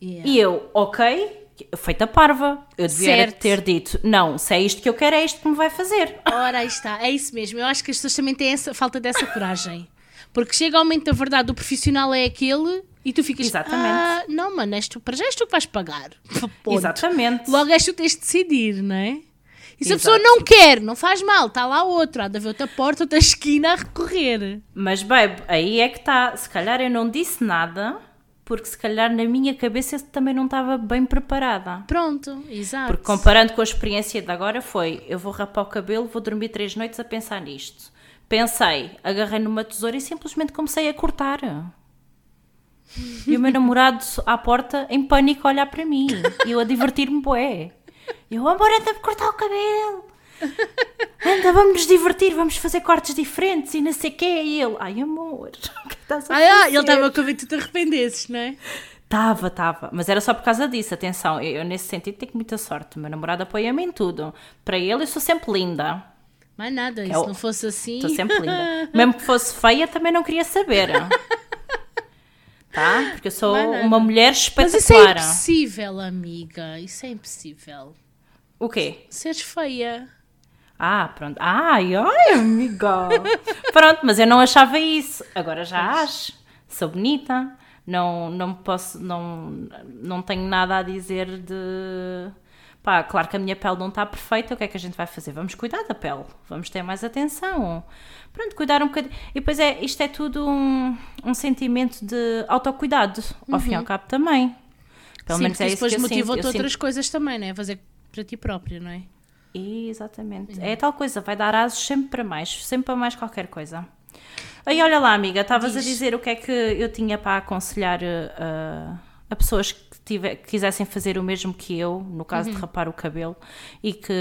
Yeah. e eu, ok, feita parva. Eu devia Certo. ter dito: não, se é isto que eu quero, é isto que me vai fazer. Ora, aí está, é isso mesmo. Eu acho que as pessoas também têm essa falta dessa coragem. Porque chega ao momento da verdade, o profissional é aquele e tu ficas. Exatamente. Ah, não, mano, és tu, para já és tu que vais pagar. Ponto. Exatamente. Logo és tu que tens de decidir, não é? E se a pessoa não quer, não faz mal, está lá outro, há de haver outra porta, outra esquina a recorrer. Mas, babe, aí é que está. Se calhar eu não disse nada, porque se calhar na minha cabeça eu também não estava bem preparada. Pronto, exato. Porque comparando com a experiência de agora foi, eu vou rapar o cabelo, vou dormir três noites a pensar nisto. Pensei, agarrei numa tesoura e simplesmente comecei a cortar. E o meu namorado à porta, em pânico, a olhar para mim. E eu a divertir-me, bué. E eu, amor, anda-me cortar o cabelo. Anda, vamos nos divertir, vamos fazer cortes diferentes e não sei o quê. E ele, ai amor, o que estás a Ah, ah, fazer? ele estava com medo que tu te arrependesses, não é? Tava, tava. Mas era só por causa disso, atenção. Eu, eu, nesse sentido tenho muita sorte. O meu namorado apoia-me em tudo. Para ele eu sou sempre linda. Mais nada, e é se não fosse assim. Estou sempre linda. Mesmo que fosse feia, também não queria saber. Tá? Porque eu sou uma mulher Mas isso é espetacular. impossível, amiga. Isso é impossível. o quê? Seres feia. Ah, pronto. Ai, ai, amiga. pronto, mas eu não achava isso. Agora já acho. Sou bonita. Não, não posso, não, não tenho nada a dizer de. Pá, claro que a minha pele não está perfeita, o que é que a gente vai fazer? Vamos cuidar da pele, vamos ter mais atenção. Pronto, cuidar um bocadinho. E depois é, isto é tudo um, um sentimento de autocuidado, ao fim e ao cabo também. Pelo Sim, menos é isso depois motiva-te Eu sinto outras coisas também, não é? Fazer para ti própria, não é? Exatamente. É tal coisa, vai dar asos sempre para mais, sempre para mais qualquer coisa. Aí olha lá, amiga, estavas a Diz. dizer o que é que eu tinha para aconselhar uh, a pessoas que, quisessem fazer o mesmo que eu, no caso Uhum. de rapar o cabelo, e que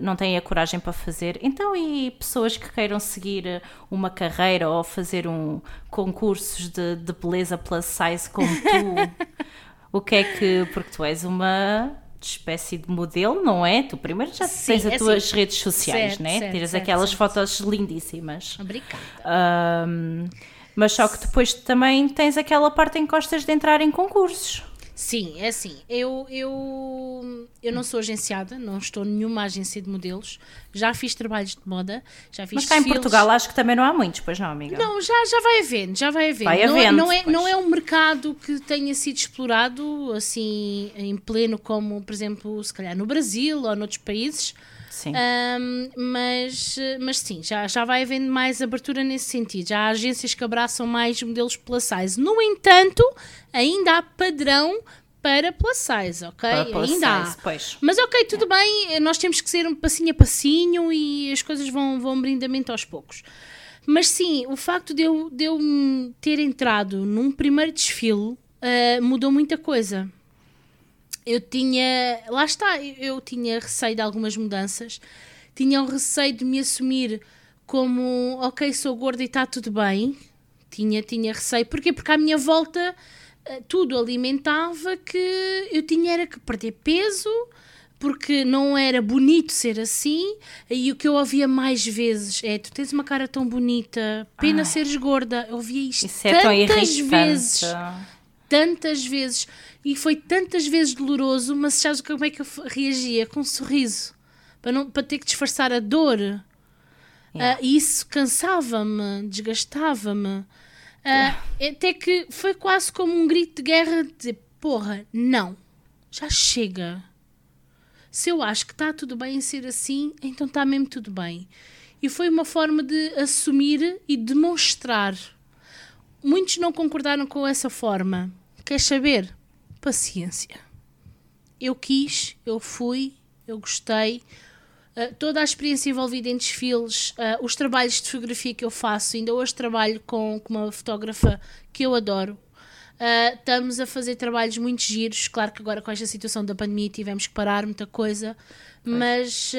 não têm a coragem para fazer. Então, e pessoas que queiram seguir uma carreira ou fazer um concursos de, de beleza plus size como tu, o que é que. Porque tu és uma espécie de modelo, não é? Tu primeiro já Sim, tens as é tuas assim. redes sociais, Certo, né? certo, Tiras certo, aquelas certo. fotos lindíssimas. Obrigada. Ahm, mas só que depois também tens aquela parte em que gostas de entrar em concursos. Sim, é assim. Eu, eu, eu não sou agenciada, não estou nenhuma agência de modelos. Já fiz trabalhos de moda, já fiz Mas cá em. Portugal acho que também não há muitos, pois não, amiga? Não, já, já vai havendo, já vai havendo. Vai não, é- havendo, não, é, pois. não é um mercado que tenha sido explorado assim em pleno, como por exemplo, se calhar no Brasil ou noutros países. Sim. Ahm, mas, mas sim, já, já vai havendo mais abertura nesse sentido. Já há agências que abraçam mais modelos plus size. No entanto, ainda há padrão para plus size, ok? Para plus ainda size, há. pois. Mas ok, tudo bem, nós temos que ser um passinho a passinho e as coisas vão, vão brindamente aos poucos. Mas sim, o facto de eu, de eu ter entrado num primeiro desfile ah, mudou muita coisa. Eu tinha, lá está, eu, tinha receio de algumas mudanças, tinha o receio de me assumir como, ok, sou gorda e está tudo bem. Tinha, tinha receio. Porquê? Porque à minha volta eh, tudo alimentava que eu tinha era que perder peso, porque não era bonito ser assim. E o que eu ouvia mais vezes é: tu tens uma cara tão bonita, pena Ai. seres gorda. Eu ouvia isto Isso é tantas irritante. vezes tantas vezes e foi tantas vezes doloroso, mas sabes como é que eu reagia? Com um sorriso para, não, para ter que disfarçar a dor. Yeah. Ah, e isso cansava-me, desgastava-me. Ah, Até que foi quase como um grito de guerra de dizer: porra, não, já chega. Se eu acho que está tudo bem em ser assim, então está mesmo tudo bem. E foi uma forma de assumir e demonstrar Muitos não concordaram com essa forma. Queres saber? Paciência. Eu quis, eu fui, eu gostei. Uh, toda a experiência envolvida em desfiles, uh, os trabalhos de fotografia que eu faço, ainda hoje trabalho com, com uma fotógrafa que eu adoro. Uh, estamos a fazer trabalhos muito giros. Claro que agora com esta situação da pandemia tivemos que parar muita coisa, pois. mas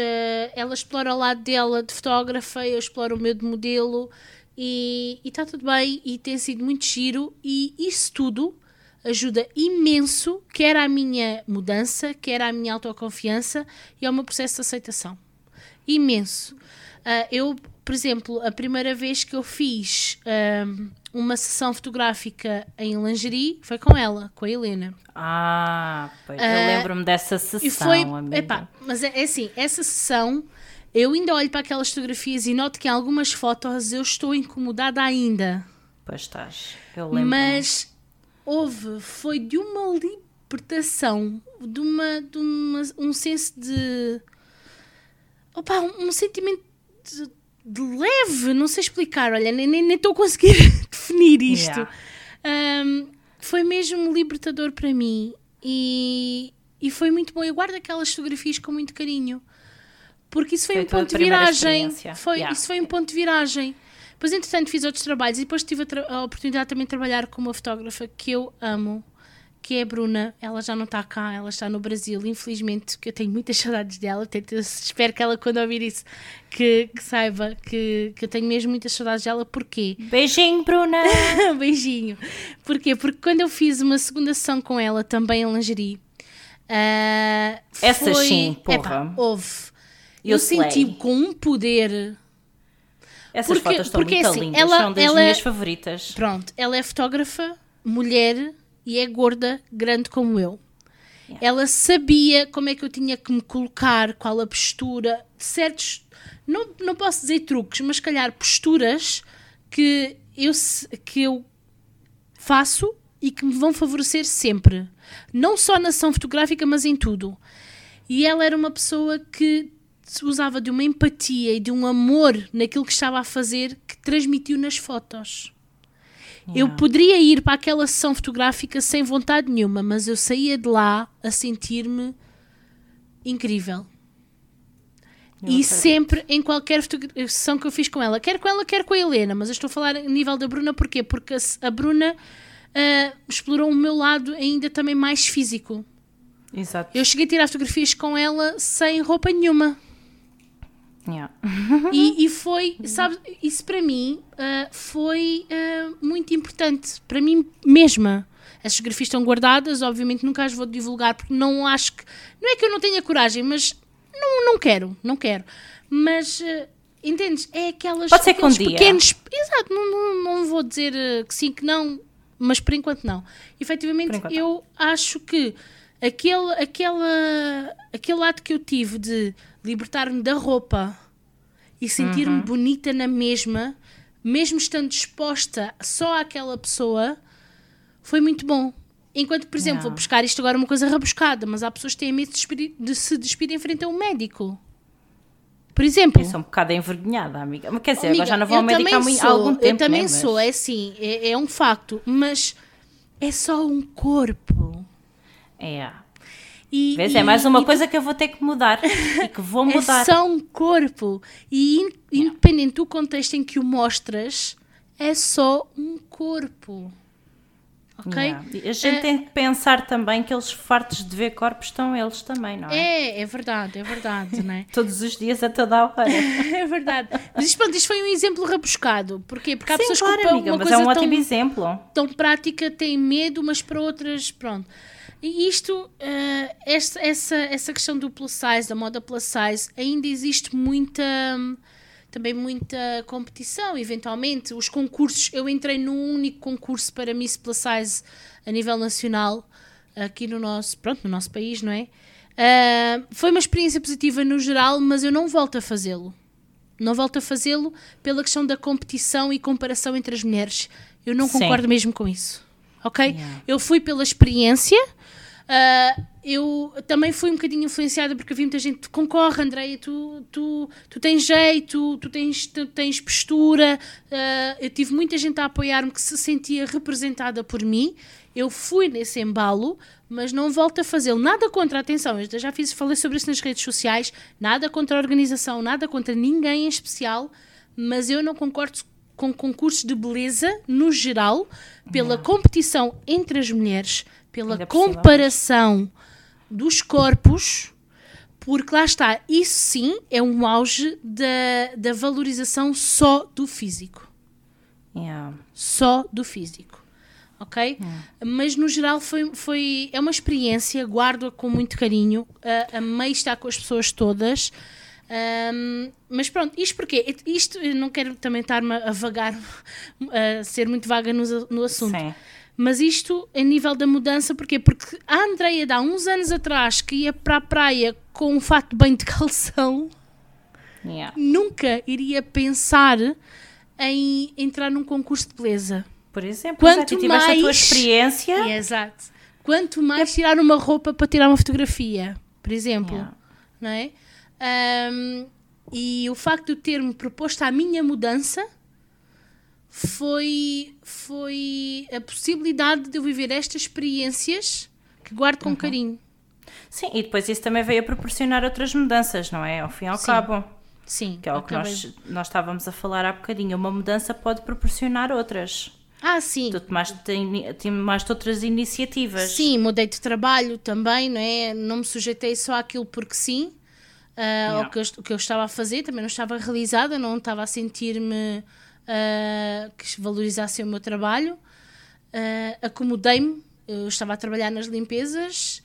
ela explora o lado dela de fotógrafa, eu exploro o meu de modelo e está tudo bem e tem sido muito giro. E isso tudo ajuda imenso, quer à minha mudança, quer à minha autoconfiança e ao meu processo de aceitação. Imenso. Uh, eu, por exemplo, a primeira vez que eu fiz uh, uma sessão fotográfica em lingerie foi com ela, com a Helena. Ah, pois, uh, eu ah, lembro-me dessa sessão. E foi, epá, mas é, é assim, essa sessão eu ainda olho para aquelas fotografias e noto que em algumas fotos eu estou incomodada ainda. Pois estás, eu lembro. Mas houve, foi de uma libertação, de, uma, de uma, um senso de. Opa, um, um sentimento de, de, leve, não sei explicar, olha, nem, nem, nem estou a conseguir definir isto. Yeah. Um, foi mesmo libertador para mim e, e foi muito bom. Eu guardo aquelas fotografias com muito carinho porque isso foi, foi um ponto de viragem. Foi, yeah. Isso foi um ponto de viragem. Depois, entretanto, fiz outros trabalhos e depois tive a, a, oportunidade também de trabalhar com uma fotógrafa que eu amo, que é a Bruna. Ela já não está cá, ela está no Brasil, infelizmente, que eu tenho muitas saudades dela. Tento, espero que ela, quando ouvir isso, que, que saiba que, que eu tenho mesmo muitas saudades dela. Porquê? Beijinho, Bruna! Beijinho! Porquê? Porque quando eu fiz uma segunda sessão com ela, também em lingerie, uh, Essas foi, sim, porra. Houve. Eu, eu senti com um poder essas porque, fotos estão porque, muito assim, lindas, ela, são das ela, minhas favoritas. Pronto, ela é fotógrafa, mulher e é gorda, grande como eu. Yeah. Ela sabia como é que eu tinha que me colocar, qual a postura, certos, não, não posso dizer truques, mas calhar posturas que eu, que eu faço e que me vão favorecer sempre. Não só na ação fotográfica, mas em tudo. E ela era uma pessoa que se usava de uma empatia e de um amor naquilo que estava a fazer que transmitiu nas fotos. Yeah. Eu poderia ir para aquela sessão fotográfica sem vontade nenhuma, mas eu saía de lá a sentir-me incrível. e sempre, em qualquer sessão que eu fiz com ela, quer com ela, quer com a Helena, mas eu estou a falar a nível da Bruna, porquê? Porque a, a Bruna uh, explorou o meu lado ainda também mais físico. Exato. Eu cheguei a tirar fotografias com ela sem roupa nenhuma. Yeah. e, e, foi, sabe, isso para mim uh, foi uh, muito importante, para mim mesma. As fotografias estão guardadas, obviamente nunca as vou divulgar porque não acho que. Não é que eu não tenha coragem, mas não, não quero, não quero. Mas uh, entendes? É aquelas. Pode ser com dia. pequenos. Exato, não, não, não vou dizer que sim, que não, mas por enquanto não. Efetivamente, enquanto eu acho que aquele, aquela, aquele ato que eu tive de libertar-me da roupa e sentir-me uhum. bonita na mesma, mesmo estando disposta só àquela pessoa, foi muito bom. Enquanto, por exemplo, yeah. vou buscar isto agora uma coisa rabuscada, mas há pessoas que têm medo de, despir, de se despedir em frente a um médico. Por exemplo. Eu sou um bocado envergonhada, amiga. Mas quer dizer, amiga, agora já não vou ao médico há, sou, algum tempo. Eu também né, sou, é assim, é, é um facto, mas é só um corpo. É. E, Vês? É e, é mais uma e, coisa que eu vou ter que mudar e que vou é mudar. É só um corpo. E in, independente do contexto em que o mostras, é só um corpo. Ok? Yeah. A gente uh, tem que pensar também que eles fartos de ver corpos estão eles também, não é? É, é verdade, é verdade, não é? Todos os dias, a toda a hora. é verdade. Mas isto, pronto, isto foi um exemplo rabuscado. Porquê? Porque há Sim, pessoas claro, que amiga, uma mas coisa é um ótimo tão, exemplo. tão prática têm medo, mas para outras, pronto. E isto, uh, esta, essa, essa questão do plus size, da moda plus size, ainda existe muita. Também muita competição, eventualmente. Os concursos, eu entrei num único concurso para Miss Plus Size a nível nacional, aqui no nosso, pronto, no nosso país, não é? Uh, foi uma experiência positiva no geral, mas eu não volto a fazê-lo. Não volto a fazê-lo pela questão da competição e comparação entre as mulheres. Eu não concordo Sim. mesmo com isso. Ok? Yeah. Eu fui pela experiência, Uh, eu também fui um bocadinho influenciada porque havia muita gente concorre, Andreia, tu, tu, tu tens jeito, tu tens, tu tens postura. Uh, eu tive muita gente a apoiar-me que se sentia representada por mim. Eu fui nesse embalo, mas não volto a fazê-lo. Nada contra, atenção, eu já fiz, falei sobre isso nas redes sociais, nada contra a organização, nada contra ninguém em especial, mas eu não concordo com concursos de beleza no geral, pela competição entre as mulheres, pela Ainda comparação dos corpos, porque lá está, isso sim é um auge da, da valorização só do físico. Yeah. Só do físico. Ok? Mas no geral foi, foi, é uma experiência, guardo-a com muito carinho, uh, amei estar com as pessoas todas. Ahm, mas pronto, isto porque isto eu não quero também estar-me a vagar, a ser muito vaga no, no assunto. Sim. Mas isto a nível da mudança, porquê? Porque a Andreia de há uns anos atrás que ia para a praia com um fato bem de calção, Yeah. nunca iria pensar em entrar num concurso de beleza. Por exemplo, Quanto e tiveste a tua mais- experiência. Exato. Quanto mais tirar uma roupa para tirar uma fotografia, por exemplo. Yeah. Não é? Ahm, e o facto de ter-me proposto a minha mudança foi, foi a possibilidade de eu viver estas experiências que guardo Uhum. com carinho. Sim, e depois isso também veio a proporcionar outras mudanças, não é? Ao fim e ao Sim. cabo. Sim. Que é o que nós, nós estávamos a falar há bocadinho. Uma mudança pode proporcionar outras. Ah, sim. Tu tomaste, tomaste outras iniciativas. Sim, mudei de trabalho também, não é? Não me sujeitei só àquilo porque sim. Yeah. ao que eu, o que eu estava a fazer, também não estava realizada, não estava a sentir-me ah, que valorizassem o meu trabalho. Ah, Acomodei-me, eu estava a trabalhar nas limpezas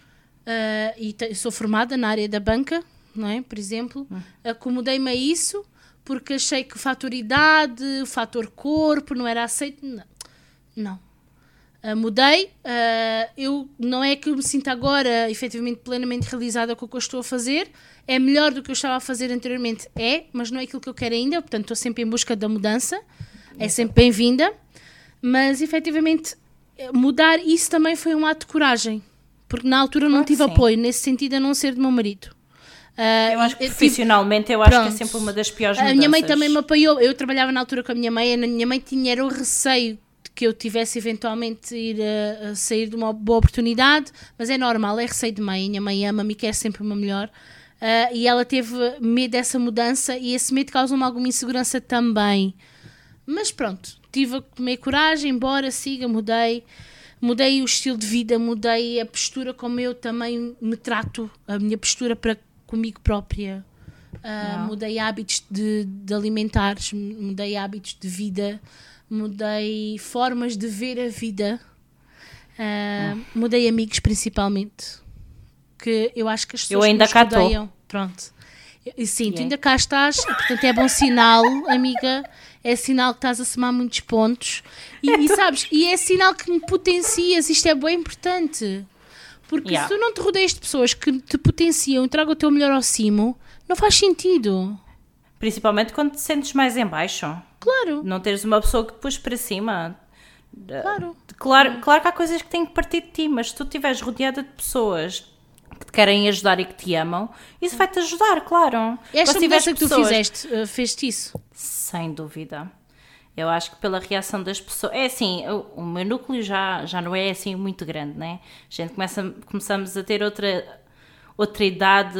ah, e sou formada na área da banca, não é? Por exemplo, acomodei-me a isso porque achei que o fator idade, o fator corpo não era aceito. Não. não. Uh, mudei, uh, eu não é que eu me sinta agora efetivamente plenamente realizada com o que eu estou a fazer, é melhor do que eu estava a fazer anteriormente, é, mas não é aquilo que eu quero ainda, portanto estou sempre em busca da mudança, é sempre bem-vinda, mas efetivamente mudar isso também foi um ato de coragem, porque na altura não que tive sim. apoio nesse sentido a não ser do meu marido. Uh, Eu acho que profissionalmente eu acho que é Pronto. sempre uma das piores a mudanças. minha mãe também me apoiou. Eu trabalhava na altura com a minha mãe. A minha mãe tinha era o receio que eu tivesse eventualmente ir a, a sair de uma boa oportunidade, mas é normal, é receio de mãe. Minha mãe ama-me e quer sempre meu melhor. Ah, e ela teve medo dessa mudança e esse medo causa-me alguma insegurança também. Mas pronto, tive a comer coragem, embora siga, mudei. Mudei o estilo de vida, mudei a postura como eu também me trato, a minha postura para comigo própria. Ah, mudei hábitos de, de alimentares, mudei hábitos de vida, mudei formas de ver a vida, Ah, mudei amigos principalmente. Que eu acho que as pessoas Eu ainda cá tô. rodeiam- Pronto. E sim, tu ainda cá estás, portanto é bom sinal, amiga. É sinal que estás a somar muitos pontos. E, e sabes, e é sinal que me potencias. Isto é bem importante. Porque Yeah. se tu não te rodeias de pessoas que te potenciam e tragam o teu melhor ao cimo, não faz sentido. Principalmente quando te sentes mais em baixo. Claro, Não teres uma pessoa que te pôs para cima. claro. Claro, claro que há coisas que têm que partir de ti, mas se tu estiveres rodeada de pessoas que te querem ajudar e que te amam, isso vai-te ajudar, claro. Esta mudança que tu pessoas- fizeste, uh, fez-te isso. Sem dúvida. Eu acho que pela reação das pessoas. É assim, o, o meu núcleo já, já não é assim muito grande, né? A gente começa, começamos a ter outra, outra idade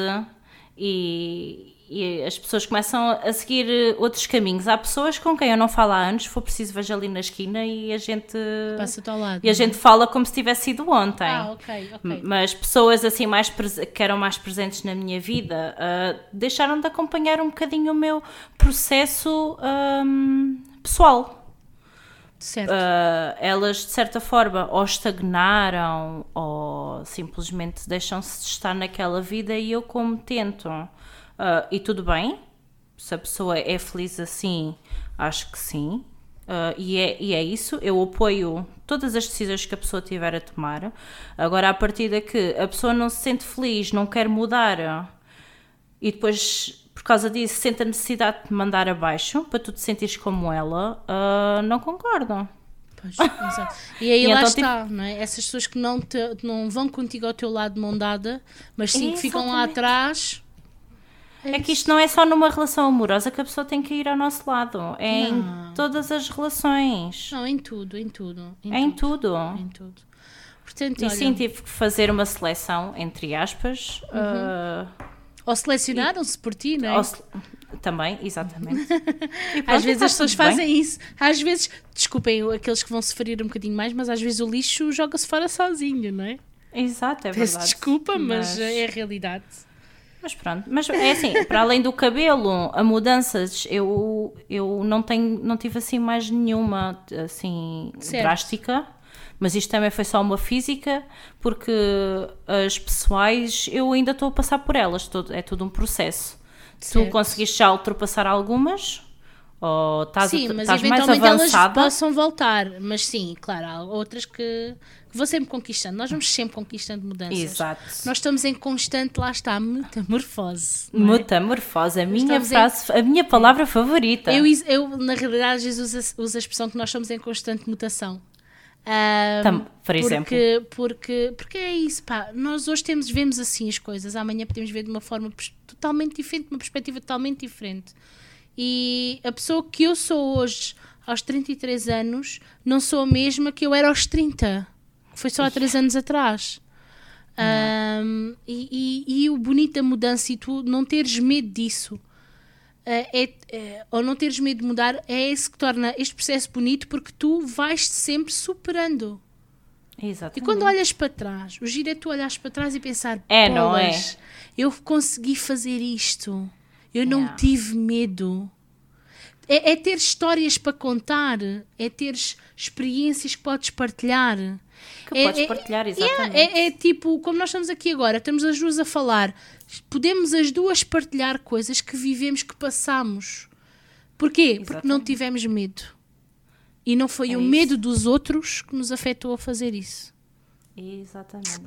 e, e as pessoas começam a seguir eh, outros caminhos. Há pessoas com quem eu não falo há anos, se for preciso, vejo ali na esquina e a gente. Passa-te ao lado. E a gente fala como se tivesse sido ontem. Ah, ok, ok. Mas pessoas assim mais que eram mais presentes na minha vida ah, deixaram de acompanhar um bocadinho o meu processo ahm, pessoal. Certo. Ah, elas de certa forma ou estagnaram ou simplesmente deixam-se de estar naquela vida e eu como tento. Ah, e tudo bem, se a pessoa é feliz assim, acho que sim. Ah, e, é, e é isso, eu apoio todas as decisões que a pessoa tiver a tomar. Agora, a partir da que a pessoa não se sente feliz, não quer mudar e depois, por causa disso, sente a necessidade de te mandar abaixo para tu te sentires como ela, ah, não concordo. Pois, exato. E aí E lá então, está, não é? Essas pessoas que não, te, não vão contigo ao teu lado de mão dada, mas sim que ficam lá atrás. É que isto não é só numa relação amorosa que a pessoa tem que ir ao nosso lado, é Não. em todas as relações, Não, em tudo, em tudo. Em, é em tudo. tudo. Em tudo. Portanto, E olha, sim, tive que fazer uma seleção, entre aspas. Uhum. ah, Ou selecionaram-se por ti, não é? Se- Também, exatamente. Pronto, Às vezes está as pessoas tudo bem. fazem isso. Às vezes, desculpem aqueles que vão se ferir um bocadinho mais, mas às vezes o lixo joga-se fora sozinho, não é? Exato, é Peço verdade. desculpa, mas, é a realidade. Mas pronto, mas é assim, para além do cabelo, a mudanças, eu, eu não tenho, não tive assim mais nenhuma assim Certo. drástica, mas isto também foi só uma física, porque as pessoais eu ainda estou a passar por elas, todo, é tudo um processo. Certo. Tu conseguiste já ultrapassar algumas? Ou estás, sim, a- mas estás mais eventualmente elas avançada? possam voltar. Mas sim, claro, há outras que vou sempre conquistando. Nós vamos sempre conquistando mudanças. Exato. Nós estamos em constante, lá está, metamorfose. é? Metamorfose, a minha estamos em- frase, a minha palavra favorita. Eu, eu, na realidade, às vezes uso, a- expressão que nós estamos em constante mutação. Ahm, Tam- por exemplo. porque, porque, porque é isso, pá. Nós hoje temos, vemos assim as coisas, amanhã podemos ver de uma forma totalmente diferente, de uma perspectiva totalmente diferente. E a pessoa que eu sou hoje, aos 33 anos, não sou a mesma que eu era aos 30, que foi só há 3 anos atrás. Ahm, e, e- e o bonito da mudança e tu não teres medo disso é, é- é- ou não teres medo de mudar é esse que torna este processo bonito porque tu vais-te sempre superando. Exatamente. E quando olhas para trás, o giro é tu olhares para trás e pensar: É, não é? "Bolas, Eu consegui fazer isto. Eu não Yeah. tive medo. É, é ter histórias para contar, é ter experiências que podes partilhar. Que É- podes é- partilhar, Yeah, exatamente. é, é tipo, como nós estamos aqui agora, estamos as duas a falar, podemos as duas partilhar coisas que vivemos, que passamos. Porquê? Porque não Exatamente. tivemos medo. E não foi É o isso. medo dos outros que nos afetou a fazer isso. Exatamente.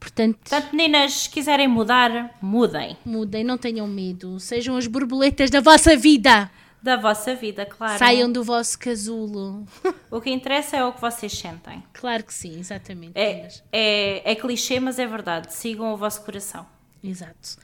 Portanto, Portanto, meninas, se quiserem mudar, mudem. mudem, não tenham medo. Sejam as borboletas da vossa vida. Da vossa vida, claro. Saiam do vosso casulo. O que interessa é o que vocês sentem. Claro que sim, exatamente. É, é, é clichê, mas é verdade. Sigam o vosso coração. Exato.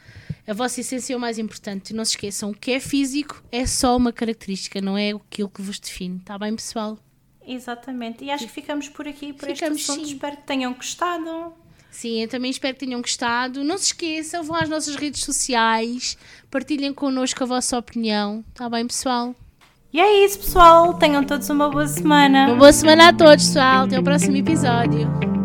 A vossa essência é o mais importante. Não se esqueçam, o que é físico é só uma característica, não é aquilo que vos define. Está bem, pessoal? Exatamente. E acho que ficamos por aqui, por Ficamos, este assunto. sim. Espero que tenham gostado. Sim, eu também espero que tenham gostado. Não se esqueçam, vão às nossas redes sociais, partilhem connosco a vossa opinião. Está bem, pessoal? E é isso, pessoal. Tenham todos uma boa semana. Uma boa semana a todos, pessoal. Até o próximo episódio.